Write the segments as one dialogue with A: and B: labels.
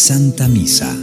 A: Santa Misa.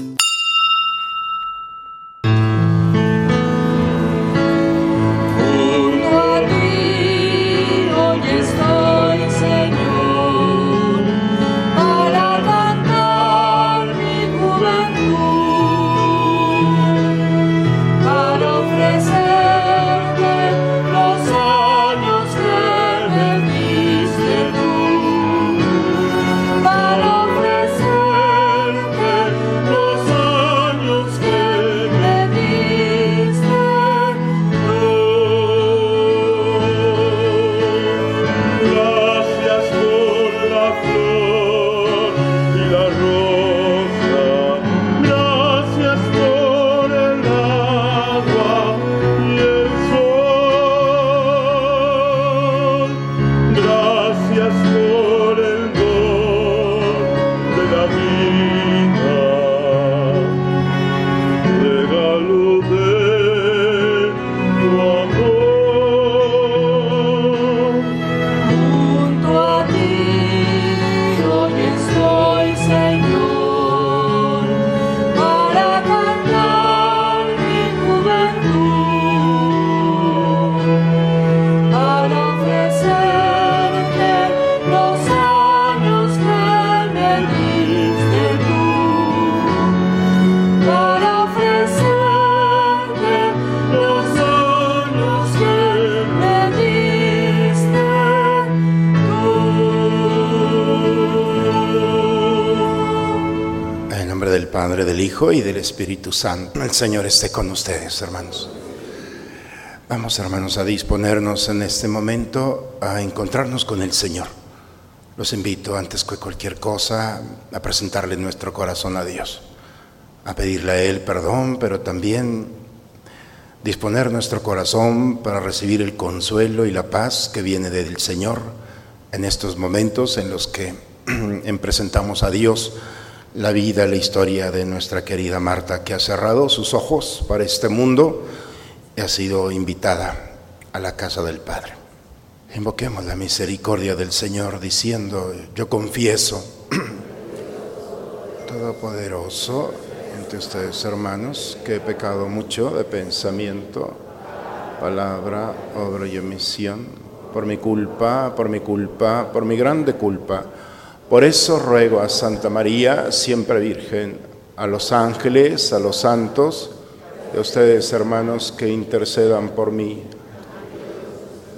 B: Y del Espíritu Santo. El Señor esté con ustedes, hermanos. Vamos, hermanos, a disponernos en este momento a encontrarnos con el Señor. Los invito, antes que cualquier cosa, a presentarle nuestro corazón a Dios, a pedirle a Él perdón, pero también disponer nuestro corazón para recibir el consuelo y la paz que viene del Señor en estos momentos en los que presentamos a Dios la vida, la historia de nuestra querida Marta, que ha cerrado sus ojos para este mundo y ha sido invitada a la casa del Padre. Invoquemos la misericordia del Señor diciendo, yo confieso, Todopoderoso, entre ustedes hermanos, que he pecado mucho de pensamiento, palabra, obra y omisión, por mi culpa, por mi culpa, por mi grande culpa por eso ruego a Santa María, siempre Virgen, a los ángeles, a los santos, y a ustedes hermanos que intercedan por mí.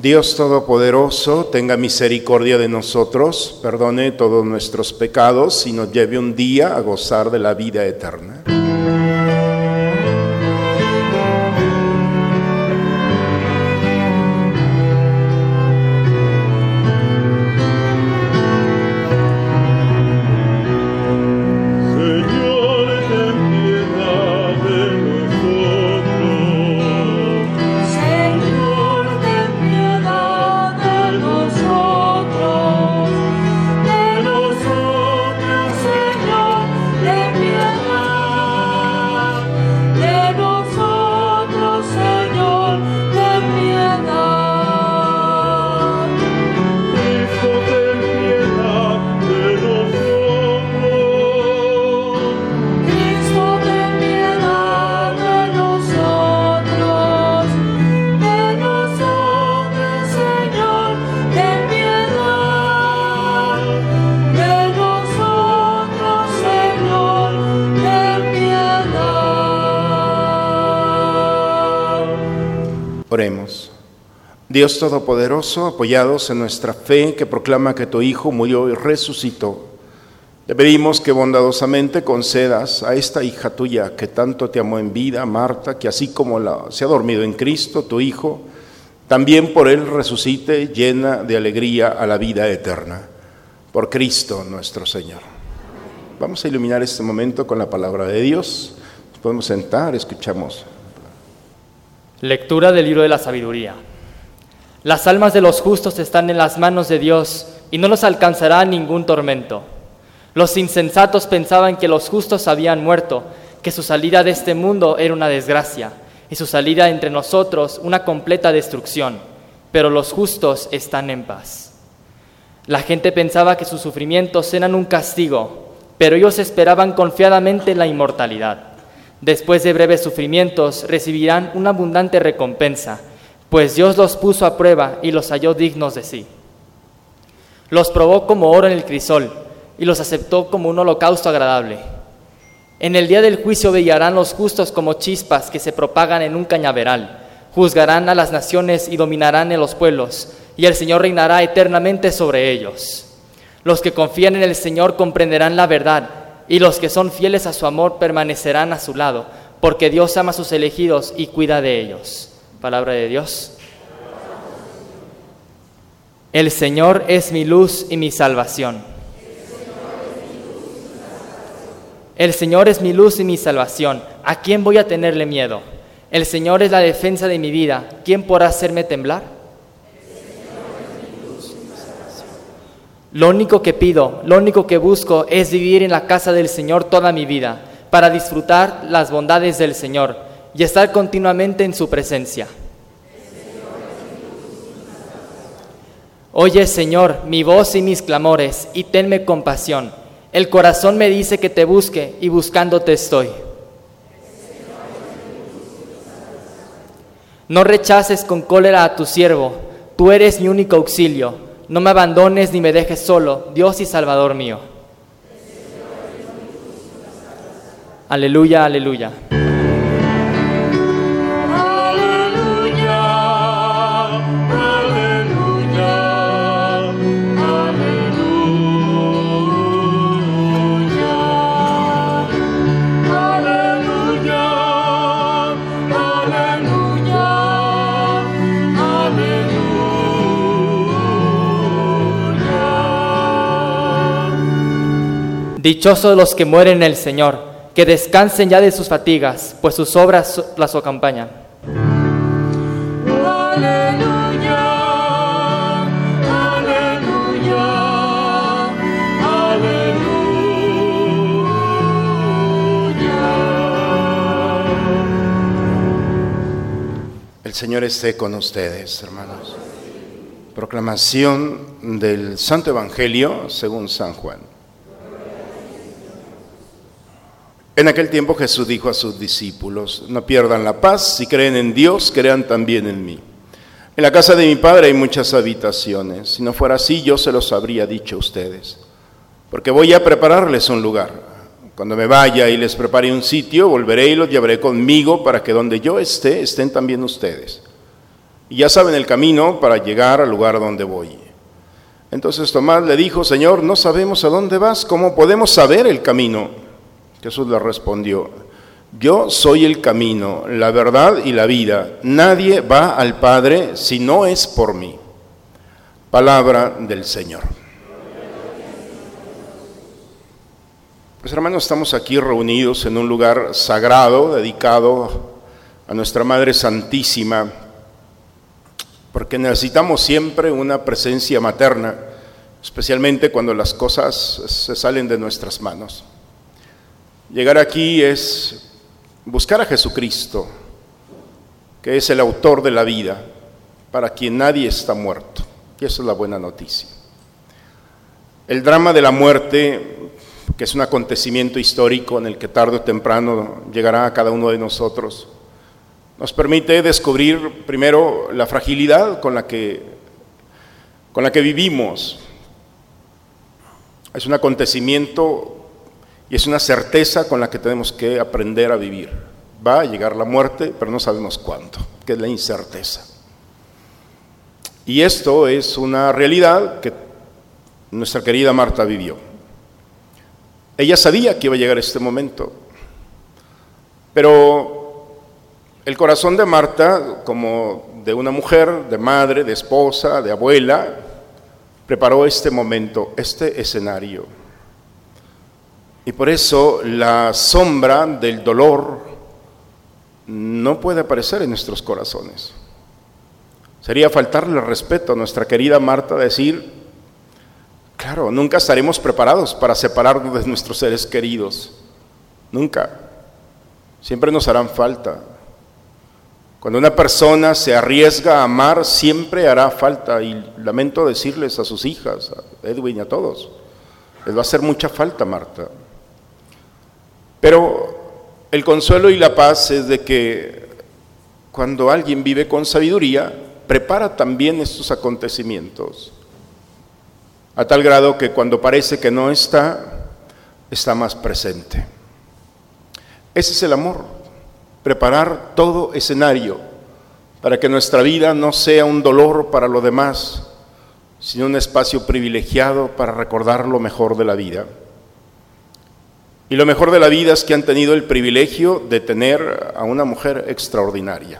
B: Dios Todopoderoso, tenga misericordia de nosotros, perdone todos nuestros pecados y nos lleve un día a gozar de la vida eterna. Dios Todopoderoso, apoyados en nuestra fe que proclama que tu Hijo murió y resucitó, te pedimos que bondadosamente concedas a esta hija tuya que tanto te amó en vida, Marta, que así como se ha dormido en Cristo, tu Hijo, también por él resucite llena de alegría a la vida eterna. Por Cristo nuestro Señor. Vamos a iluminar este momento con la palabra de Dios. Nos podemos sentar, escuchamos.
C: Lectura del libro de la sabiduría. Las almas de los justos están en las manos de Dios y no los alcanzará ningún tormento. Los insensatos pensaban que los justos habían muerto, que su salida de este mundo era una desgracia y su salida entre nosotros una completa destrucción, pero los justos están en paz. La gente pensaba que sus sufrimientos eran un castigo, pero ellos esperaban confiadamente la inmortalidad. Después de breves sufrimientos recibirán una abundante recompensa, pues Dios los puso a prueba y los halló dignos de sí. Los probó como oro en el crisol y los aceptó como un holocausto agradable. En el día del juicio brillarán los justos como chispas que se propagan en un cañaveral. Juzgarán a las naciones y dominarán en los pueblos, y el Señor reinará eternamente sobre ellos. Los que confían en el Señor comprenderán la verdad, y los que son fieles a su amor permanecerán a su lado, porque Dios ama a sus elegidos y cuida de ellos. Palabra de Dios. El Señor es mi luz y mi salvación. El Señor es mi luz y mi salvación. ¿A quién voy a tenerle miedo? El Señor es la defensa de mi vida. ¿Quién podrá hacerme temblar? Lo único que pido, lo único que busco es vivir en la casa del Señor toda mi vida, para disfrutar las bondades del Señor y estar continuamente en su presencia. Oye, Señor, mi voz y mis clamores, y tenme compasión. El corazón me dice que te busque, y buscándote estoy. No rechaces con cólera a tu siervo, tú eres mi único auxilio. No me abandones ni me dejes solo, Dios y Salvador mío. Aleluya, aleluya. Dichosos los que mueren en el Señor, que descansen ya de sus fatigas, pues sus obras las acompañan.
B: El Señor esté con ustedes, hermanos. Proclamación del Santo Evangelio según San Juan. En aquel tiempo Jesús dijo a sus discípulos, no pierdan la paz, si creen en Dios, crean también en mí. En la casa de mi Padre hay muchas habitaciones, si no fuera así yo se los habría dicho a ustedes, porque voy a prepararles un lugar. Cuando me vaya y les prepare un sitio, volveré y los llevaré conmigo para que donde yo esté, estén también ustedes. Y ya saben el camino para llegar al lugar donde voy. Entonces Tomás le dijo, Señor, no sabemos a dónde vas, ¿cómo podemos saber el camino? Jesús le respondió, yo soy el camino, la verdad y la vida. Nadie va al Padre si no es por mí. Palabra del Señor. Pues hermanos, estamos aquí reunidos en un lugar sagrado dedicado a nuestra Madre Santísima, porque necesitamos siempre una presencia materna, especialmente cuando las cosas se salen de nuestras manos. Llegar aquí es buscar a Jesucristo, que es el autor de la vida, para quien nadie está muerto. Y esa es la buena noticia. El drama de la muerte, que es un acontecimiento histórico en el que tarde o temprano llegará a cada uno de nosotros, nos permite descubrir primero la fragilidad con la que, con la que vivimos. Es un acontecimiento y es una certeza con la que tenemos que aprender a vivir. Va a llegar la muerte, pero no sabemos cuándo, que es la incerteza. Y esto es una realidad que nuestra querida Marta vivió. Ella sabía que iba a llegar este momento, pero el corazón de Marta, como de una mujer, de madre, de esposa, de abuela, preparó este momento, este escenario. Y por eso la sombra del dolor no puede aparecer en nuestros corazones. Sería faltarle respeto a nuestra querida Marta decir, claro, nunca estaremos preparados para separarnos de nuestros seres queridos. Nunca. Siempre nos harán falta. Cuando una persona se arriesga a amar, siempre hará falta. Y lamento decirles a sus hijas, a Edwin y a todos, les va a hacer mucha falta, Marta. Pero el consuelo y la paz es de que cuando alguien vive con sabiduría, prepara también estos acontecimientos, a tal grado que cuando parece que no está, está más presente. Ese es el amor, preparar todo escenario para que nuestra vida no sea un dolor para lo demás, sino un espacio privilegiado para recordar lo mejor de la vida. Y lo mejor de la vida es que han tenido el privilegio de tener a una mujer extraordinaria.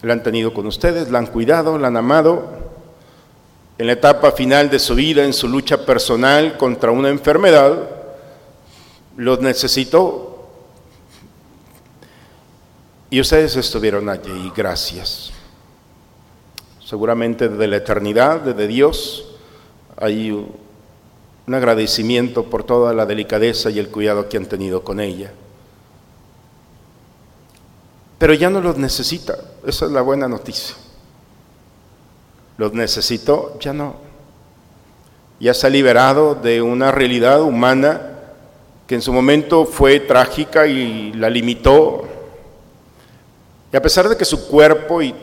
B: La han tenido con ustedes, la han cuidado, la han amado. En la etapa final de su vida, en su lucha personal contra una enfermedad, los necesitó. Y ustedes estuvieron allí, gracias. Seguramente desde la eternidad, desde Dios, hay un agradecimiento por toda la delicadeza y el cuidado que han tenido con ella. Pero ya no los necesita, esa es la buena noticia. Los necesitó, ya no. Ya se ha liberado de una realidad humana que en su momento fue trágica y la limitó. Y a pesar de que su cuerpo y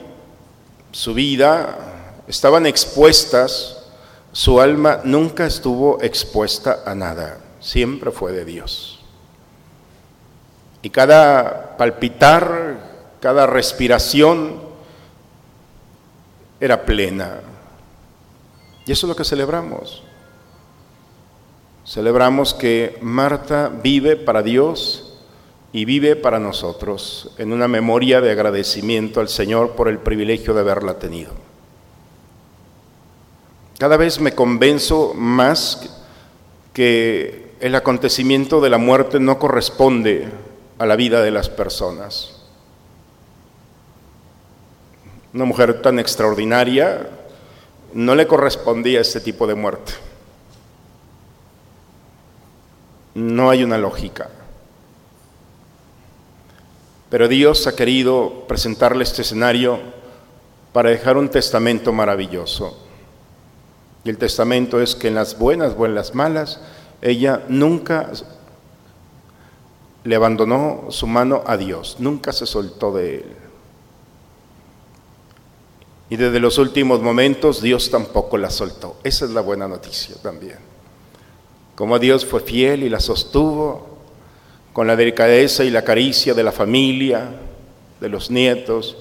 B: su vida estaban expuestas, su alma nunca estuvo expuesta a nada, siempre fue de Dios. Y cada palpitar, cada respiración era plena. Y eso es lo que celebramos. Celebramos que Marta vive para Dios y vive para nosotros en una memoria de agradecimiento al Señor por el privilegio de haberla tenido. Cada vez me convenzo más que el acontecimiento de la muerte no corresponde a la vida de las personas. Una mujer tan extraordinaria no le correspondía este tipo de muerte. No hay una lógica. Pero Dios ha querido presentarle este escenario para dejar un testamento maravilloso. Y el testamento es que en las buenas o en las malas, ella nunca le abandonó su mano a Dios, nunca se soltó de él. Y desde los últimos momentos Dios tampoco la soltó. Esa es la buena noticia también. Como Dios fue fiel y la sostuvo con la delicadeza y la caricia de la familia, de los nietos,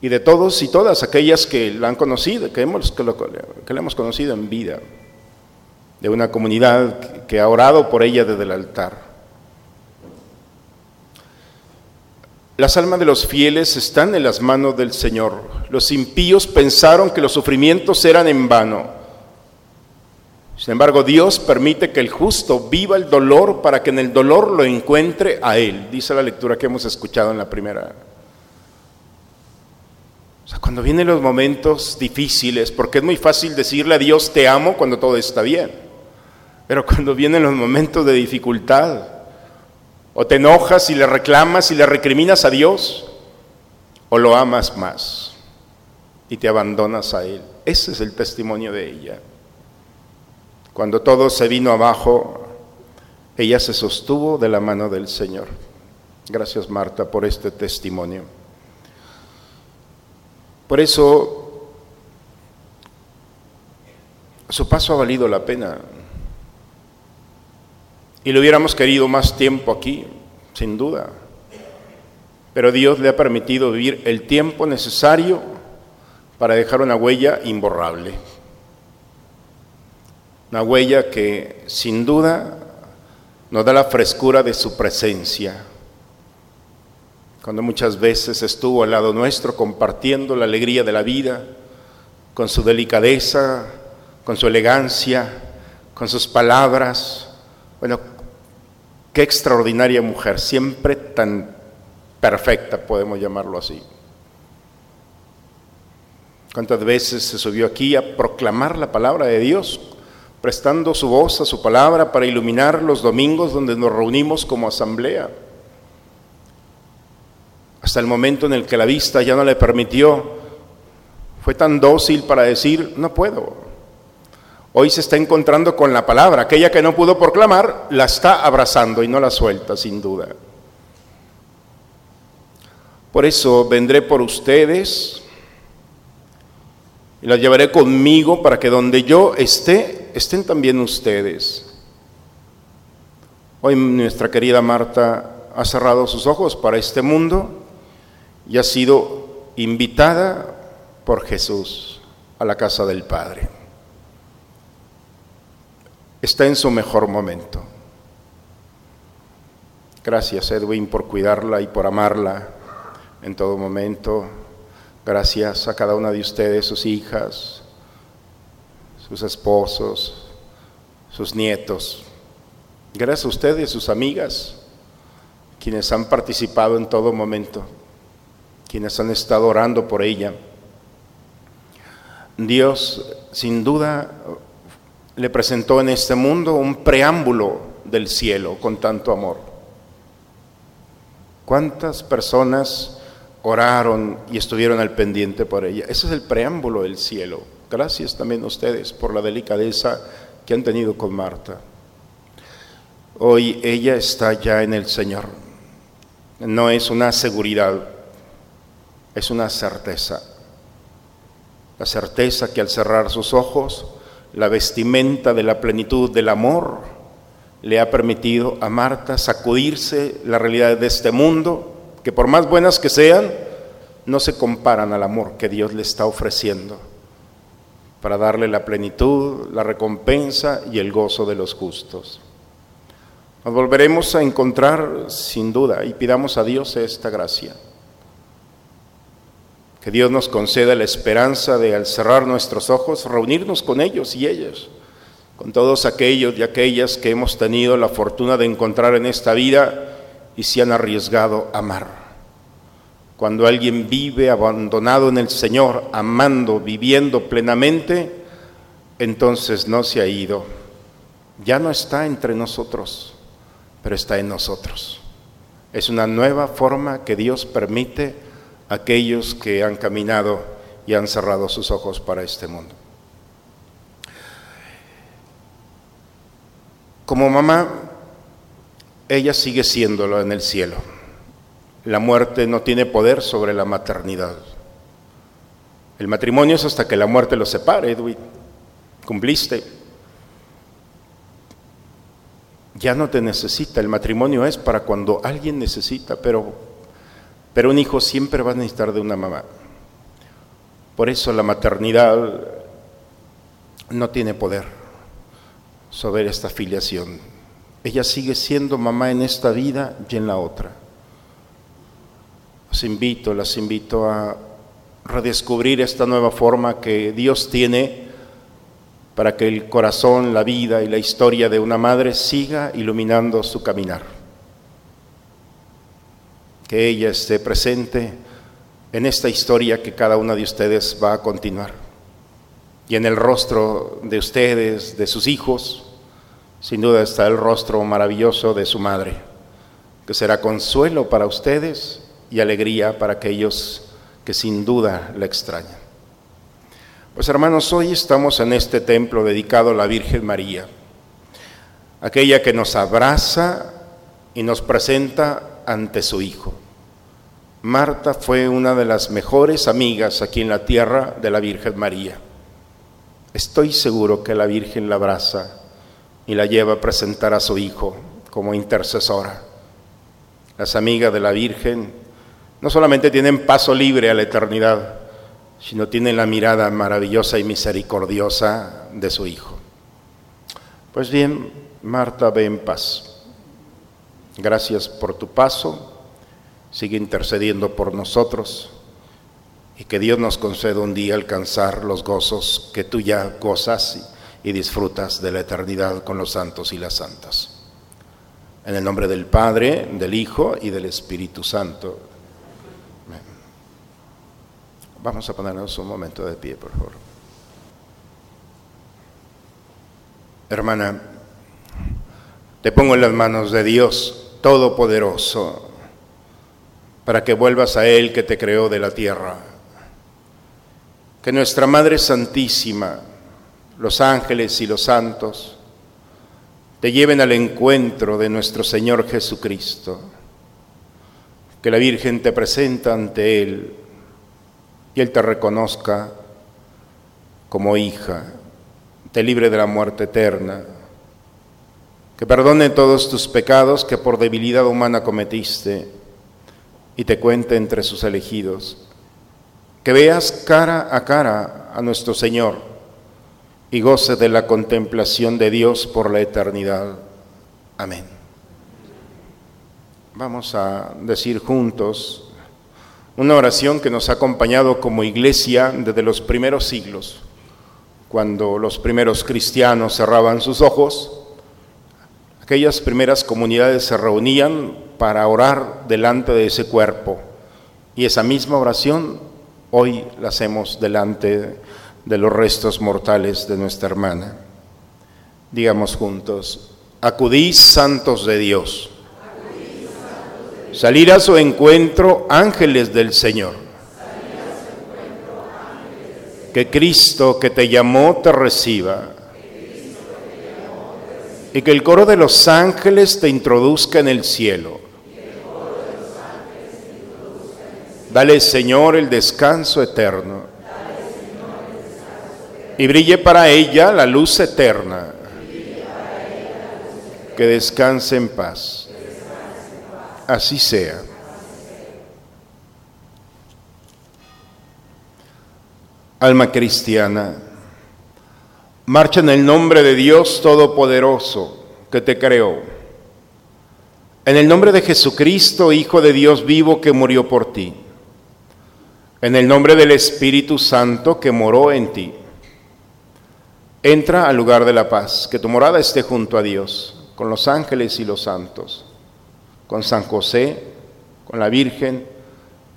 B: y de todos y todas aquellas que la han conocido, que, hemos, que, la hemos conocido en vida, de una comunidad que ha orado por ella desde el altar. Las almas de los fieles están en las manos del Señor. Los impíos pensaron que los sufrimientos eran en vano. Sin embargo, Dios permite que el justo viva el dolor para que en el dolor lo encuentre a Él, dice la lectura que hemos escuchado en la primera o sea, cuando vienen los momentos difíciles, porque es muy fácil decirle a Dios te amo cuando todo está bien, pero cuando vienen los momentos de dificultad, o te enojas y le reclamas y le recriminas a Dios, o lo amas más y te abandonas a Él. Ese es el testimonio de ella. Cuando todo se vino abajo, ella se sostuvo de la mano del Señor. Gracias Marta por este testimonio. Por eso, su paso ha valido la pena. Y le hubiéramos querido más tiempo aquí, sin duda. Pero Dios le ha permitido vivir el tiempo necesario para dejar una huella imborrable. Una huella que sin duda nos da la frescura de su presencia cuando muchas veces estuvo al lado nuestro compartiendo la alegría de la vida, con su delicadeza, con su elegancia, con sus palabras. Bueno, qué extraordinaria mujer, siempre tan perfecta, podemos llamarlo así. ¿Cuántas veces se subió aquí a proclamar la palabra de Dios, prestando su voz a su palabra para iluminar los domingos donde nos reunimos como asamblea? Hasta el momento en el que la vista ya no le permitió, fue tan dócil para decir, no puedo. hoy se está encontrando con la palabra. Aquella que no pudo proclamar, la está abrazando y no la suelta, sin duda. Por eso vendré por ustedes y las llevaré conmigo para que donde yo esté, estén también ustedes. Hoy nuestra querida Marta ha cerrado sus ojos para este mundo y ha sido invitada por Jesús a la casa del Padre. Está en su mejor momento. Gracias Edwin por cuidarla y por amarla en todo momento. Gracias a cada una de ustedes, sus hijas, sus esposos, sus nietos. Gracias a ustedes, sus amigas, quienes han participado en todo momento, quienes han estado orando por ella. Dios, sin duda, le presentó en este mundo un preámbulo del cielo con tanto amor. ¿Cuántas personas oraron y estuvieron al pendiente por ella? Ese es el preámbulo del cielo. Gracias también a ustedes por la delicadeza que han tenido con Marta. Hoy ella está ya en el Señor. No es una seguridad, es una certeza. La certeza que al cerrar sus ojos, la vestimenta de la plenitud del amor le ha permitido a Marta sacudirse la realidad de este mundo, que por más buenas que sean, no se comparan al amor que Dios le está ofreciendo para darle la plenitud, la recompensa y el gozo de los justos. Nos volveremos a encontrar sin duda y pidamos a Dios esta gracia. Que Dios nos conceda la esperanza de al cerrar nuestros ojos reunirnos con ellos y ellas, con todos aquellos y aquellas que hemos tenido la fortuna de encontrar en esta vida y se han arriesgado a amar. Cuando alguien vive abandonado en el Señor, amando, viviendo plenamente, entonces no se ha ido. Ya no está entre nosotros, pero está en nosotros. Es una nueva forma que Dios permite aquellos que han caminado y han cerrado sus ojos para este mundo. Como mamá, ella sigue siéndolo en el cielo. La muerte no tiene poder sobre la maternidad. El matrimonio es hasta que la muerte los separe, Edwin. Cumpliste. Ya no te necesita. El matrimonio es para cuando alguien necesita, pero pero un hijo siempre va a necesitar de una mamá. Por eso la maternidad no tiene poder sobre esta filiación. Ella sigue siendo mamá en esta vida y en la otra. Los invito, las invito a redescubrir esta nueva forma que Dios tiene para que el corazón, la vida y la historia de una madre siga iluminando su caminar que ella esté presente en esta historia que cada una de ustedes va a continuar. Y en el rostro de ustedes, de sus hijos, sin duda está el rostro maravilloso de su madre, que será consuelo para ustedes y alegría para aquellos que sin duda la extrañan. Pues hermanos, hoy estamos en este templo dedicado a la Virgen María, aquella que nos abraza y nos presenta ante su Hijo. Marta fue una de las mejores amigas aquí en la tierra de la Virgen María. Estoy seguro que la Virgen la abraza y la lleva a presentar a su Hijo como intercesora. Las amigas de la Virgen no solamente tienen paso libre a la eternidad, sino tienen la mirada maravillosa y misericordiosa de su Hijo. Pues bien, Marta, ve en paz. Gracias por tu paso. Sigue intercediendo por nosotros y que Dios nos conceda un día alcanzar los gozos que tú ya gozas y disfrutas de la eternidad con los santos y las santas. En el nombre del Padre, del Hijo y del Espíritu Santo. Vamos a ponernos un momento de pie, por favor. Hermana, te pongo en las manos de Dios Todopoderoso, para que vuelvas a Él que te creó de la tierra. Que nuestra Madre Santísima, los ángeles y los santos te lleven al encuentro de nuestro Señor Jesucristo. Que la Virgen te presenta ante Él y Él te reconozca como hija, te libre de la muerte eterna, que perdone todos tus pecados que por debilidad humana cometiste y te cuente entre sus elegidos, que veas cara a cara a nuestro Señor y goce de la contemplación de Dios por la eternidad. Amén. Vamos a decir juntos una oración que nos ha acompañado como iglesia desde los primeros siglos cuando los primeros cristianos cerraban sus ojos, aquellas primeras comunidades se reunían para orar delante de ese cuerpo. Y esa misma oración hoy la hacemos delante de los restos mortales de nuestra hermana. Digamos juntos, acudís santos de Dios. Salir a su encuentro ángeles del Señor que Cristo que te llamó te reciba. Y que el coro de los ángeles te introduzca en el cielo. Dale, Señor, el descanso eterno. Y brille para ella la luz eterna. Que descanse en paz. Así sea. alma cristiana, marcha en el nombre de Dios Todopoderoso que te creó, en el nombre de Jesucristo, Hijo de Dios vivo que murió por ti, en el nombre del Espíritu Santo que moró en ti. Entra al lugar de la paz, que tu morada esté junto a Dios, con los ángeles y los santos, con San José, con la Virgen,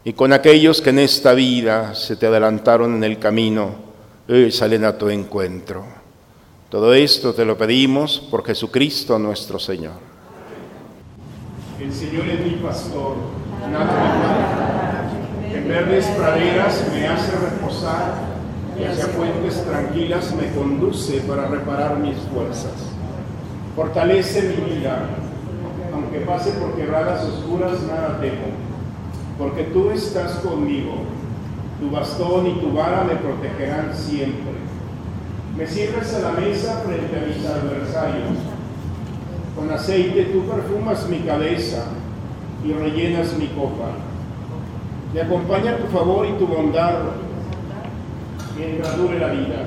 B: y con aquellos que en esta vida se te adelantaron en el camino, hoy salen a tu encuentro. Todo esto te lo pedimos por Jesucristo nuestro Señor.
D: El Señor es mi pastor, nada me. En verdes praderas me hace reposar y hacia fuentes tranquilas me conduce para reparar mis fuerzas. Fortalece mi vida, aunque pase por quebradas oscuras, nada temo porque tú estás conmigo. Tu bastón y tu vara me protegerán siempre. Me sirves a la mesa frente a mis adversarios. Con aceite tú perfumas mi cabeza y rellenas mi copa. Me acompaña tu favor y tu bondad mientras dure la vida.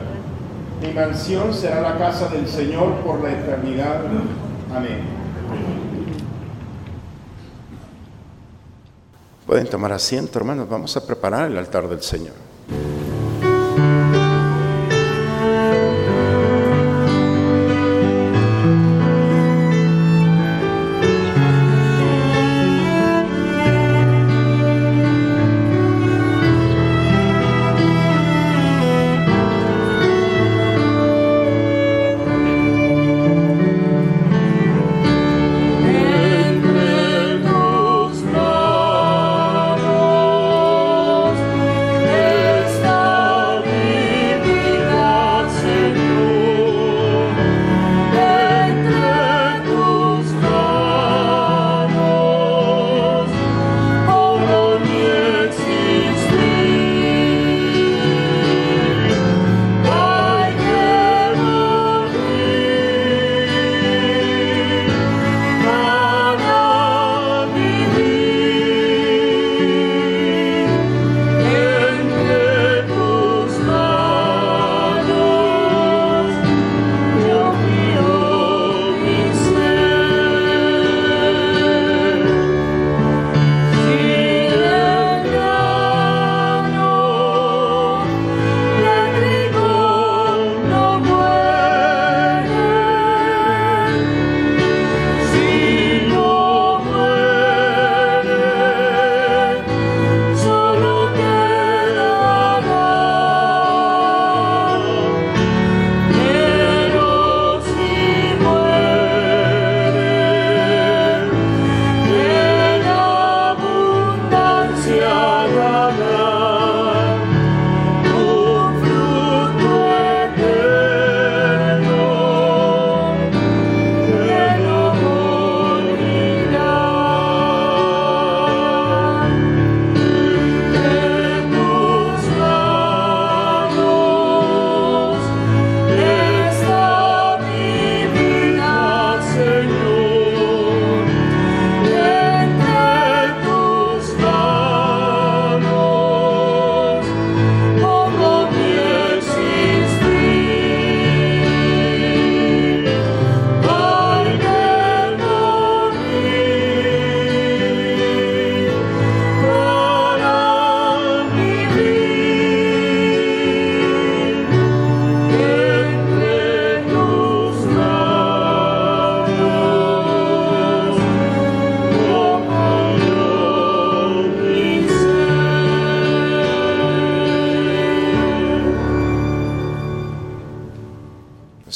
D: Mi mansión será la casa del Señor por la eternidad. Amén.
B: Pueden tomar asiento, hermanos. Vamos a preparar el altar del Señor.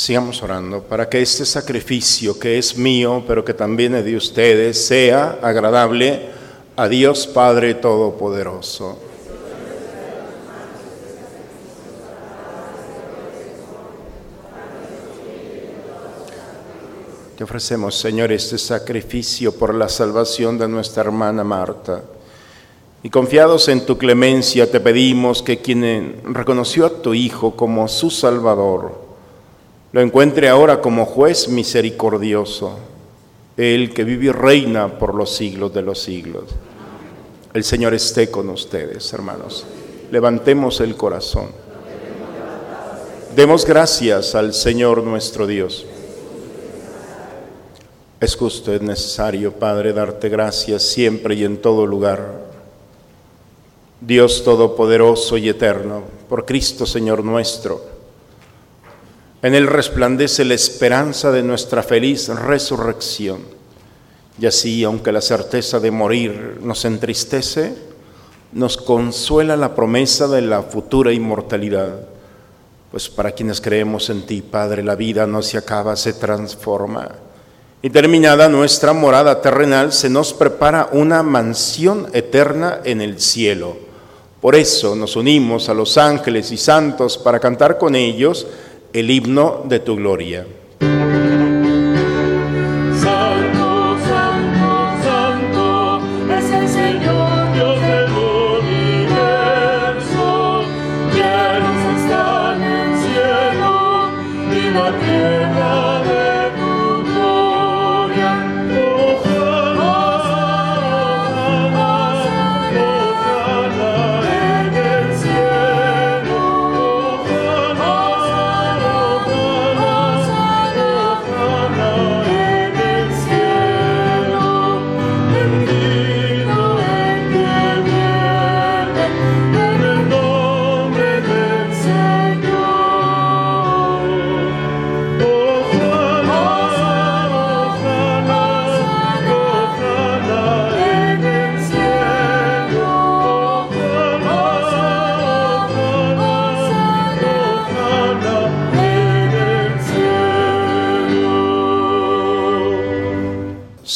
B: Sigamos orando para que este sacrificio que es mío, pero que también es de ustedes, sea agradable a Dios Padre Todopoderoso. Te ofrecemos, Señor, este sacrificio por la salvación de nuestra hermana Marta. Y confiados en tu clemencia, te pedimos que quien reconoció a tu Hijo como su Salvador, lo encuentre ahora como juez misericordioso, el que vive y reina por los siglos de los siglos. El Señor esté con ustedes, hermanos. Levantemos el corazón. Demos gracias al Señor nuestro Dios. Es justo, es necesario, Padre, darte gracias siempre y en todo lugar. Dios Todopoderoso y Eterno, por Cristo Señor nuestro en él resplandece la esperanza de nuestra feliz resurrección. Y así, aunque la certeza de morir nos entristece, nos consuela la promesa de la futura inmortalidad. Pues para quienes creemos en ti, Padre, la vida no se acaba, se transforma. Y terminada nuestra morada terrenal, se nos prepara una mansión eterna en el cielo. Por eso nos unimos a los ángeles y santos para cantar con ellos el himno de tu gloria.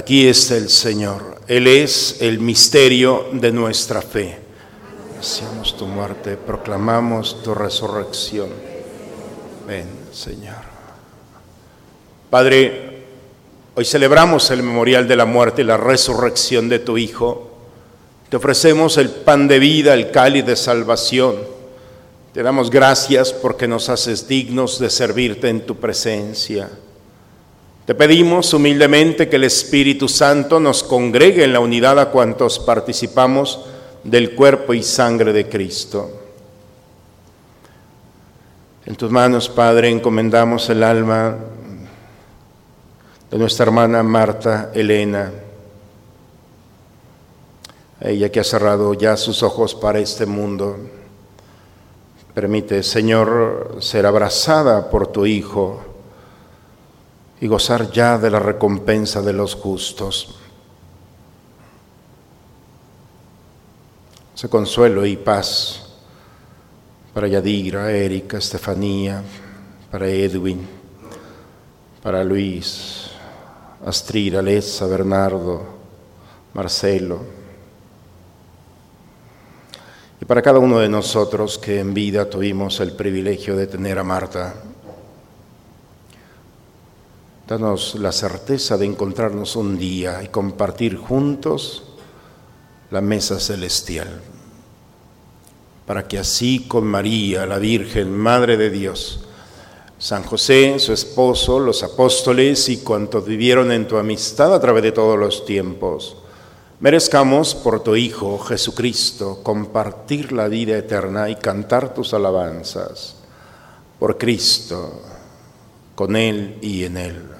B: Aquí está el Señor. Él es el misterio de nuestra fe. Hacemos tu muerte, proclamamos tu resurrección. Ven, Señor. Padre, hoy celebramos el memorial de la muerte y la resurrección de tu Hijo. Te ofrecemos el pan de vida, el cáliz de salvación. Te damos gracias porque nos haces dignos de servirte en tu presencia. Te pedimos humildemente que el Espíritu Santo nos congregue en la unidad a cuantos participamos del cuerpo y sangre de Cristo. En tus manos, Padre, encomendamos el alma de nuestra hermana Marta Elena, ella que ha cerrado ya sus ojos para este mundo. Permite, Señor, ser abrazada por tu Hijo y gozar ya de la recompensa de los justos. Se consuelo y paz para Yadira, Erika, Estefanía, para Edwin, para Luis, Astrid, Alessa, Bernardo, Marcelo, y para cada uno de nosotros que en vida tuvimos el privilegio de tener a Marta Danos la certeza de encontrarnos un día y compartir juntos la mesa celestial, para que así con María, la Virgen, Madre de Dios, San José, su esposo, los apóstoles y cuantos vivieron en tu amistad a través de todos los tiempos, merezcamos por tu Hijo Jesucristo compartir la vida eterna y cantar tus alabanzas. Por Cristo, con Él y en Él.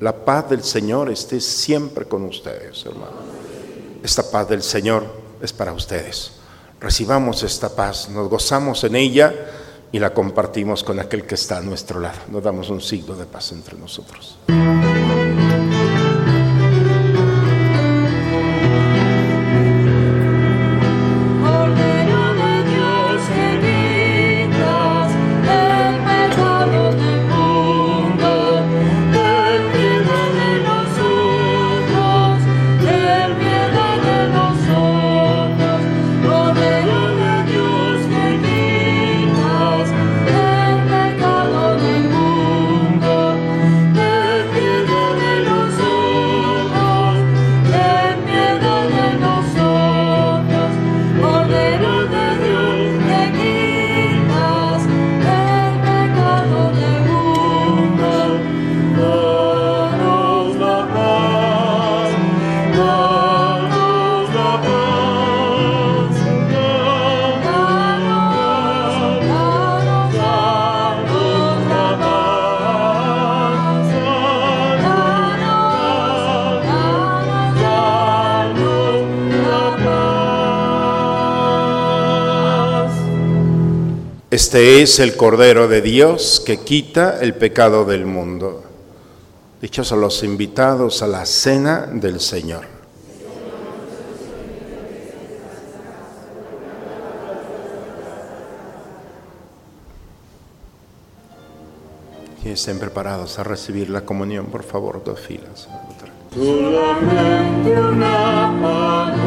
B: La paz del Señor esté siempre con ustedes, hermanos. Esta paz del Señor es para ustedes. Recibamos esta paz, nos gozamos en ella y la compartimos con aquel que está a nuestro lado. Nos damos un signo de paz entre nosotros. Este es el Cordero de Dios que quita el pecado del mundo. Dichos a los invitados a la cena del Señor. Y estén preparados a recibir la comunión, por favor, dos filas.
E: Solamente una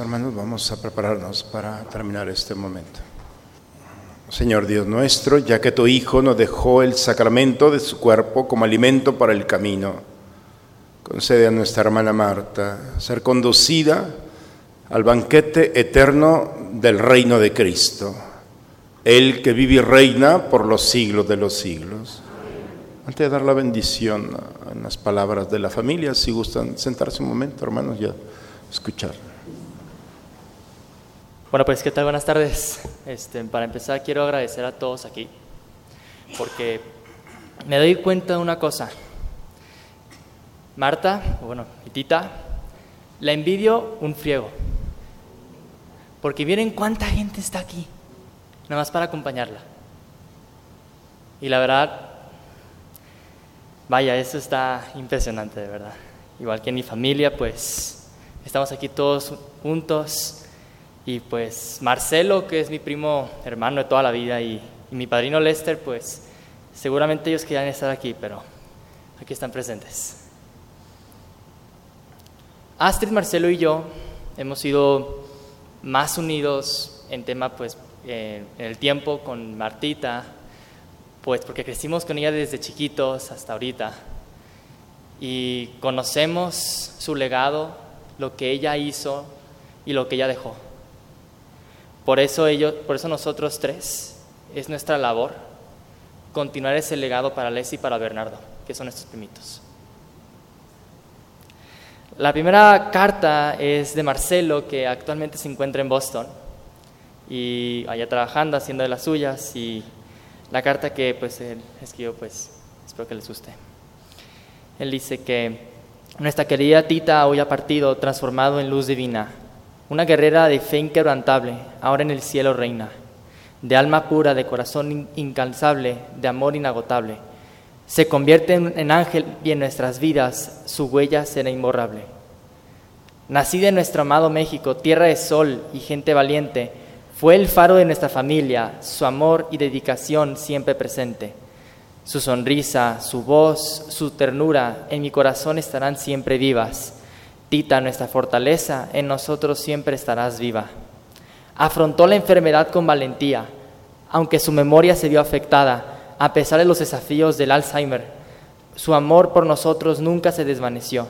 B: Hermanos, vamos a prepararnos para terminar este momento. Señor Dios nuestro, ya que tu Hijo nos dejó el sacramento de su cuerpo como alimento para el camino, concede a nuestra hermana Marta ser conducida al banquete eterno del reino de Cristo, Él que vive y reina por los siglos de los siglos. Antes de dar la bendición en las palabras de la familia, si gustan sentarse un momento, hermanos, ya escuchar.
C: Bueno, pues qué tal, buenas tardes. Este, para empezar quiero agradecer a todos aquí, porque me doy cuenta de una cosa. Marta, o bueno, mi tita, la envidio un friego, porque miren cuánta gente está aquí, nada más para acompañarla. Y la verdad, vaya, eso está impresionante, de verdad. Igual que en mi familia, pues estamos aquí todos juntos. Y pues Marcelo, que es mi primo hermano de toda la vida, y, mi padrino Lester, pues seguramente ellos querían estar aquí, pero aquí están presentes. Astrid, Marcelo y yo hemos sido más unidos en tema, pues, eh, en el tiempo con Martita, pues porque crecimos con ella desde chiquitos hasta ahorita y conocemos su legado, lo que ella hizo y lo que ella dejó. Por eso, ellos, por eso nosotros tres es nuestra labor continuar ese legado para Leslie y para Bernardo, que son estos primitos. La primera carta es de Marcelo, que actualmente se encuentra en Boston y allá trabajando, haciendo de las suyas, y la carta que pues él escribió, pues espero que les guste. Él dice que nuestra querida Tita hoy ha partido transformado en luz divina, una guerrera de fe inquebrantable, ahora en el cielo reina, de alma pura, de corazón in- incansable, de amor inagotable. Se convierte en ángel y en nuestras vidas su huella será imborrable. Nacida en nuestro amado México, tierra de sol y gente valiente, fue el faro de nuestra familia, su amor y dedicación siempre presente. Su sonrisa, su voz, su ternura en mi corazón estarán siempre vivas. Tita, nuestra fortaleza, en nosotros siempre estarás viva. Afrontó la enfermedad con valentía, aunque su memoria se vio afectada, a pesar de los desafíos del Alzheimer. Su amor por nosotros nunca se desvaneció.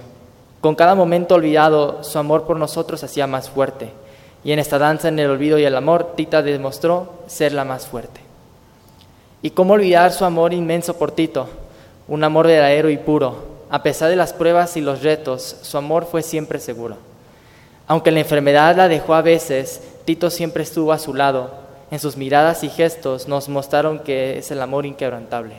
C: Con cada momento olvidado, su amor por nosotros hacía más fuerte. Y en esta danza en el olvido y el amor, Tita demostró ser la más fuerte. ¿Y cómo olvidar su amor inmenso por Tito? Un amor verdadero y puro. A pesar de las pruebas y los retos, su amor fue siempre seguro. Aunque la enfermedad la dejó a veces, Tito siempre estuvo a su lado. En sus miradas y gestos nos mostraron que es el amor inquebrantable.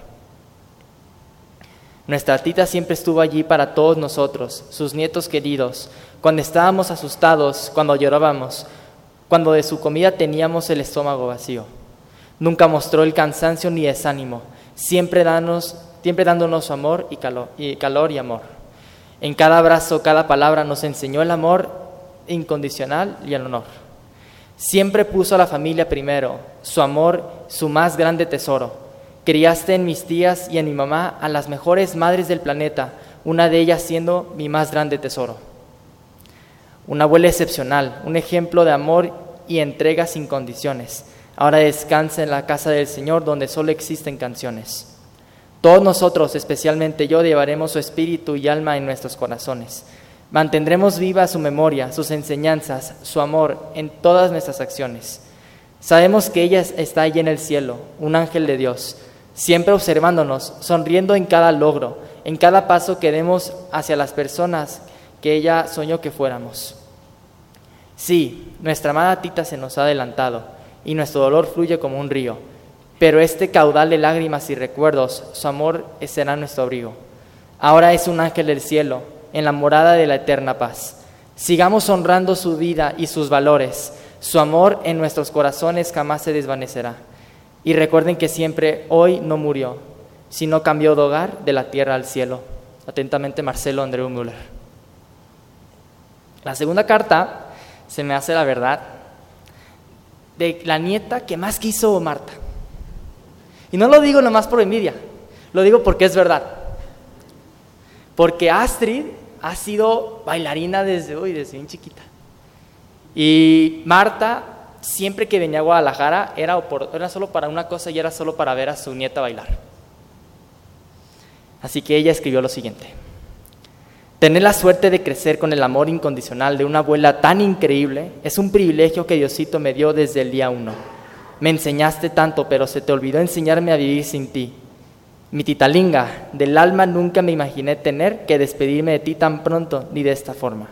C: Nuestra tita siempre estuvo allí para todos nosotros, sus nietos queridos, cuando estábamos asustados, cuando llorábamos, cuando de su comida teníamos el estómago vacío. Nunca mostró el cansancio ni desánimo, siempre, danos, siempre dándonos su amor y calor, y calor y amor. En cada abrazo, cada palabra nos enseñó el amor incondicional y el honor. Siempre puso a la familia primero, su amor, su más grande tesoro. Criaste en mis tías y en mi mamá a las mejores madres del planeta, una de ellas siendo mi más grande tesoro. Una abuela excepcional, un ejemplo de amor y entrega sin condiciones. Ahora descansa en la casa del Señor donde solo existen canciones. Todos nosotros, especialmente yo, llevaremos su espíritu y alma en nuestros corazones. Mantendremos viva su memoria, sus enseñanzas, su amor en todas nuestras acciones. Sabemos que ella está allí en el cielo, un ángel de Dios, siempre observándonos, sonriendo en cada logro, en cada paso que demos hacia las personas que ella soñó que fuéramos. Sí, nuestra amada Tita se nos ha adelantado y nuestro dolor fluye como un río, pero este caudal de lágrimas y recuerdos, su amor será nuestro abrigo. Ahora es un ángel del cielo, en la morada de la eterna paz. Sigamos honrando su vida y sus valores. Su amor en nuestros corazones jamás se desvanecerá. Y recuerden que siempre hoy no murió, sino cambió de hogar de la tierra al cielo. Atentamente, Marcelo Andreu Müller. La segunda carta se me hace la verdad de la nieta que más quiso Marta. Y no lo digo nomás por envidia, lo digo porque es verdad. Porque Astrid ha sido bailarina desde hoy, desde bien chiquita. Y Marta siempre que venía a Guadalajara era, era solo para una cosa y era solo para ver a su nieta bailar. Así que ella escribió lo siguiente. Tener la suerte de crecer con el amor incondicional de una abuela tan increíble es un privilegio que Diosito me dio desde el día uno. Me enseñaste tanto, pero se te olvidó enseñarme a vivir sin ti. Mi titalinga, del alma nunca me imaginé tener que despedirme de ti tan pronto ni de esta forma.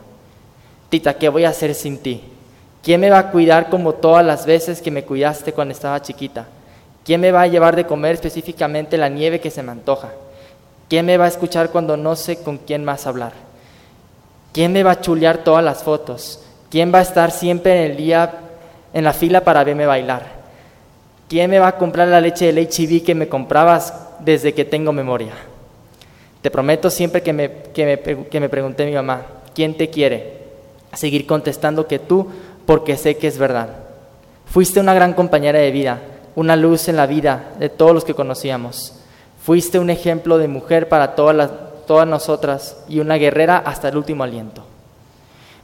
C: Tita, ¿qué voy a hacer sin ti? ¿Quién me va a cuidar como todas las veces que me cuidaste cuando estaba chiquita? ¿Quién me va a llevar de comer específicamente la nieve que se me antoja? ¿Quién me va a escuchar cuando no sé con quién más hablar? ¿Quién me va a chulear todas las fotos? ¿Quién va a estar siempre en el día en la fila para verme bailar? ¿Quién me va a comprar la leche del HIV que me comprabas desde que tengo memoria? Te prometo siempre que me, que me, que me pregunté mi mamá, ¿quién te quiere? Seguir contestando que tú porque sé que es verdad. Fuiste una gran compañera de vida, una luz en la vida de todos los que conocíamos. Fuiste un ejemplo de mujer para todas, las, todas nosotras y una guerrera hasta el último aliento.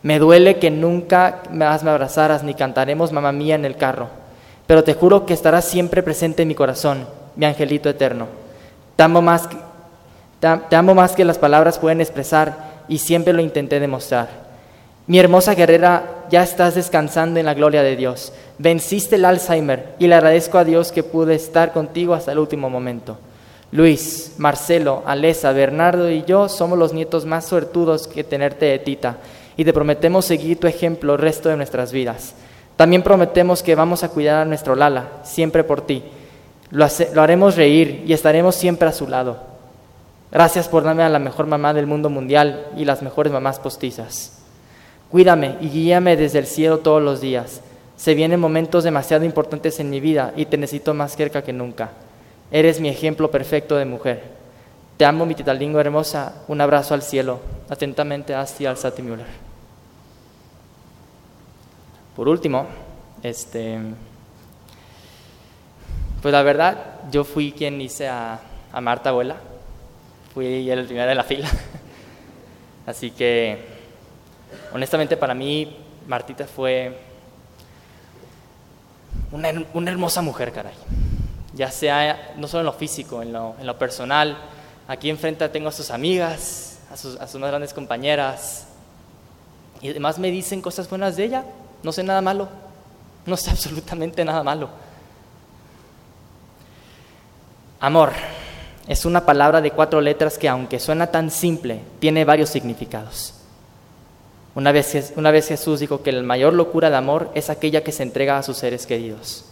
C: Me duele que nunca más me abrazaras ni cantaremos mamá mía en el carro, pero te juro que estarás siempre presente en mi corazón, mi angelito eterno. Te amo más que, las palabras pueden expresar y siempre lo intenté demostrar. Mi hermosa guerrera, ya estás descansando en la gloria de Dios. Venciste el Alzheimer y le agradezco a Dios que pude estar contigo hasta el último momento. Luis, Marcelo, Alesa, Bernardo y yo somos los nietos más suertudos que tenerte de Tita y te prometemos seguir tu ejemplo el resto de nuestras vidas. También prometemos que vamos a cuidar a nuestro Lala, siempre por ti. Lo, haremos reír y estaremos siempre a su lado. Gracias por darme a la mejor mamá del mundo mundial y las mejores mamás postizas. Cuídame y guíame desde el cielo todos los días. Se vienen momentos demasiado importantes en mi vida y te necesito más cerca que nunca. Eres mi ejemplo perfecto de mujer. Te amo, mi titalingo hermosa. Un abrazo al cielo. Atentamente, Asti Alzati Müller. Por último, este, pues la verdad, yo fui quien hice a, Marta abuela. Fui el primero de la fila. Así que, honestamente para mí, Martita fue una, her- una hermosa mujer, caray. Ya sea, no solo en lo físico, en lo, en lo personal. Aquí enfrente tengo a sus amigas, a sus, a sus más grandes compañeras. Y además me dicen cosas buenas de ella. No sé nada malo. No sé absolutamente nada malo. Amor es una palabra de cuatro letras que aunque suena tan simple, tiene varios significados. Una vez, una vez Jesús dijo que la mayor locura de amor es aquella que se entrega a sus seres queridos.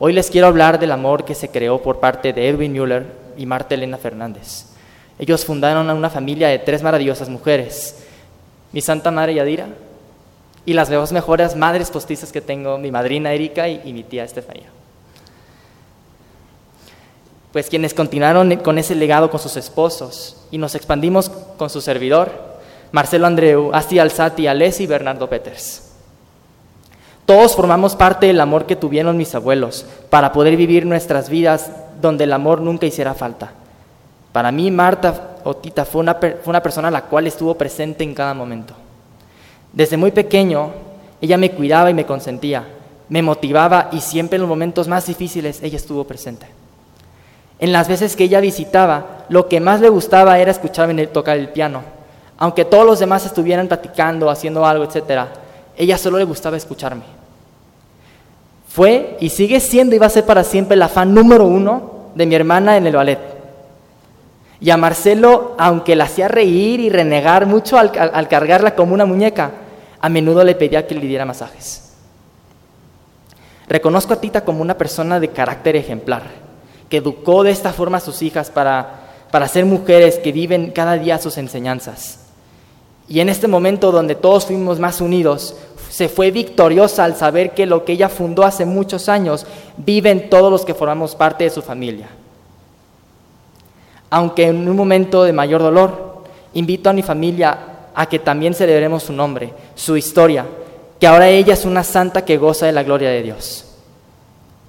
C: Hoy les quiero hablar del amor que se creó por parte de Edwin Müller y Marta Elena Fernández. Ellos fundaron una familia de tres maravillosas mujeres, mi Santa Madre Yadira y las dos mejores madres postizas que tengo, mi madrina Erika y, mi tía Estefanía pues quienes continuaron con ese legado con sus esposos y nos expandimos con su servidor, Marcelo Andreu, Asti Alzati, Alessi y Bernardo Peters. Todos formamos parte del amor que tuvieron mis abuelos para poder vivir nuestras vidas donde el amor nunca hiciera falta. Para mí, Marta Otita fue una, fue una persona a la cual estuvo presente en cada momento. Desde muy pequeño, ella me cuidaba y me consentía, me motivaba y siempre en los momentos más difíciles ella estuvo presente. En las veces que ella visitaba, lo que más le gustaba era escucharme tocar el piano. Aunque todos los demás estuvieran platicando, haciendo algo, etc., ella solo le gustaba escucharme. Fue y sigue siendo y va a ser para siempre la fan número uno de mi hermana en el ballet. Y a Marcelo, aunque la hacía reír y renegar mucho al, cargarla como una muñeca, a menudo le pedía que le diera masajes. Reconozco a Tita como una persona de carácter ejemplar, que educó de esta forma a sus hijas para, para ser mujeres que viven cada día sus enseñanzas. Y en este momento donde todos fuimos más unidos, se fue victoriosa al saber que lo que ella fundó hace muchos años viven todos los que formamos parte de su familia. Aunque en un momento de mayor dolor, invito a mi familia a que también celebremos su nombre, su historia, que ahora ella es una santa que goza de la gloria de Dios.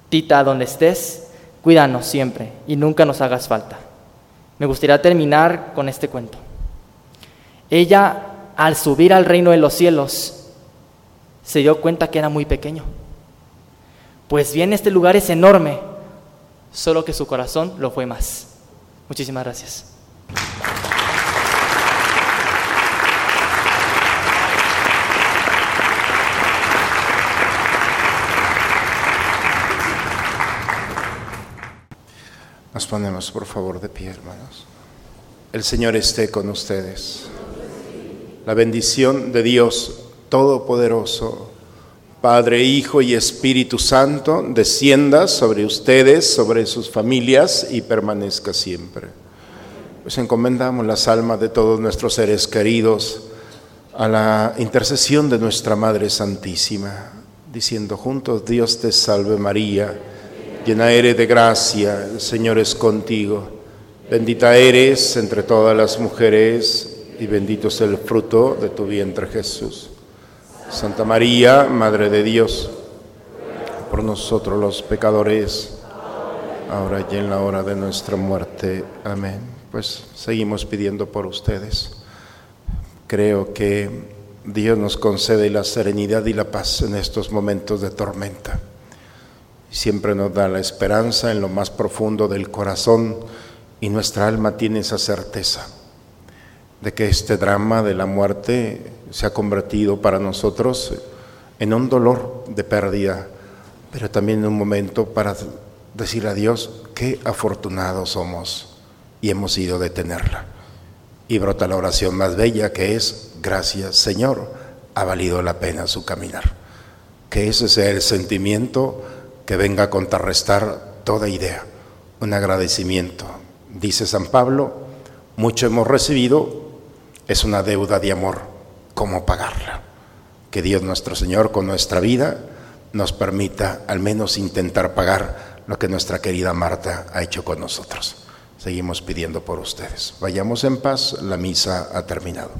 C: Tita, donde estés, cuídanos siempre y nunca nos hagas falta. Me gustaría terminar con este cuento. Ella, al subir al reino de los cielos, se dio cuenta que era muy pequeño. Pues bien, este lugar es enorme, solo que su corazón lo fue más. Muchísimas gracias.
B: Nos ponemos por favor de pie, hermanos. El Señor esté con ustedes. La bendición de Dios Todopoderoso, Padre, Hijo y Espíritu Santo, descienda sobre ustedes, sobre sus familias y permanezca siempre. Pues encomendamos las almas de todos nuestros seres queridos a la intercesión de nuestra Madre Santísima, diciendo juntos, Dios te salve María, llena eres de gracia, el Señor es contigo, bendita eres entre todas las mujeres y bendito es el fruto de tu vientre Jesús. Santa María, Madre de Dios, por nosotros los pecadores, ahora y en la hora de nuestra muerte. Amén. Pues seguimos pidiendo por ustedes. Creo que Dios nos concede la serenidad y la paz en estos momentos de tormenta. Siempre nos da la esperanza en lo más profundo del corazón y nuestra alma tiene esa certeza de que este drama de la muerte se ha convertido para nosotros en un dolor de pérdida, pero también en un momento para decir a Dios qué afortunados somos y hemos ido de tenerla. Y brota la oración más bella que es, gracias Señor, ha valido la pena su caminar. Que ese sea el sentimiento que venga a contrarrestar toda idea, un agradecimiento. Dice San Pablo, mucho hemos recibido, es una deuda de amor, ¿cómo pagarla? Que Dios nuestro Señor con nuestra vida nos permita al menos intentar pagar lo que nuestra querida Marta ha hecho con nosotros. Seguimos pidiendo por ustedes. Vayamos en paz, la misa ha terminado.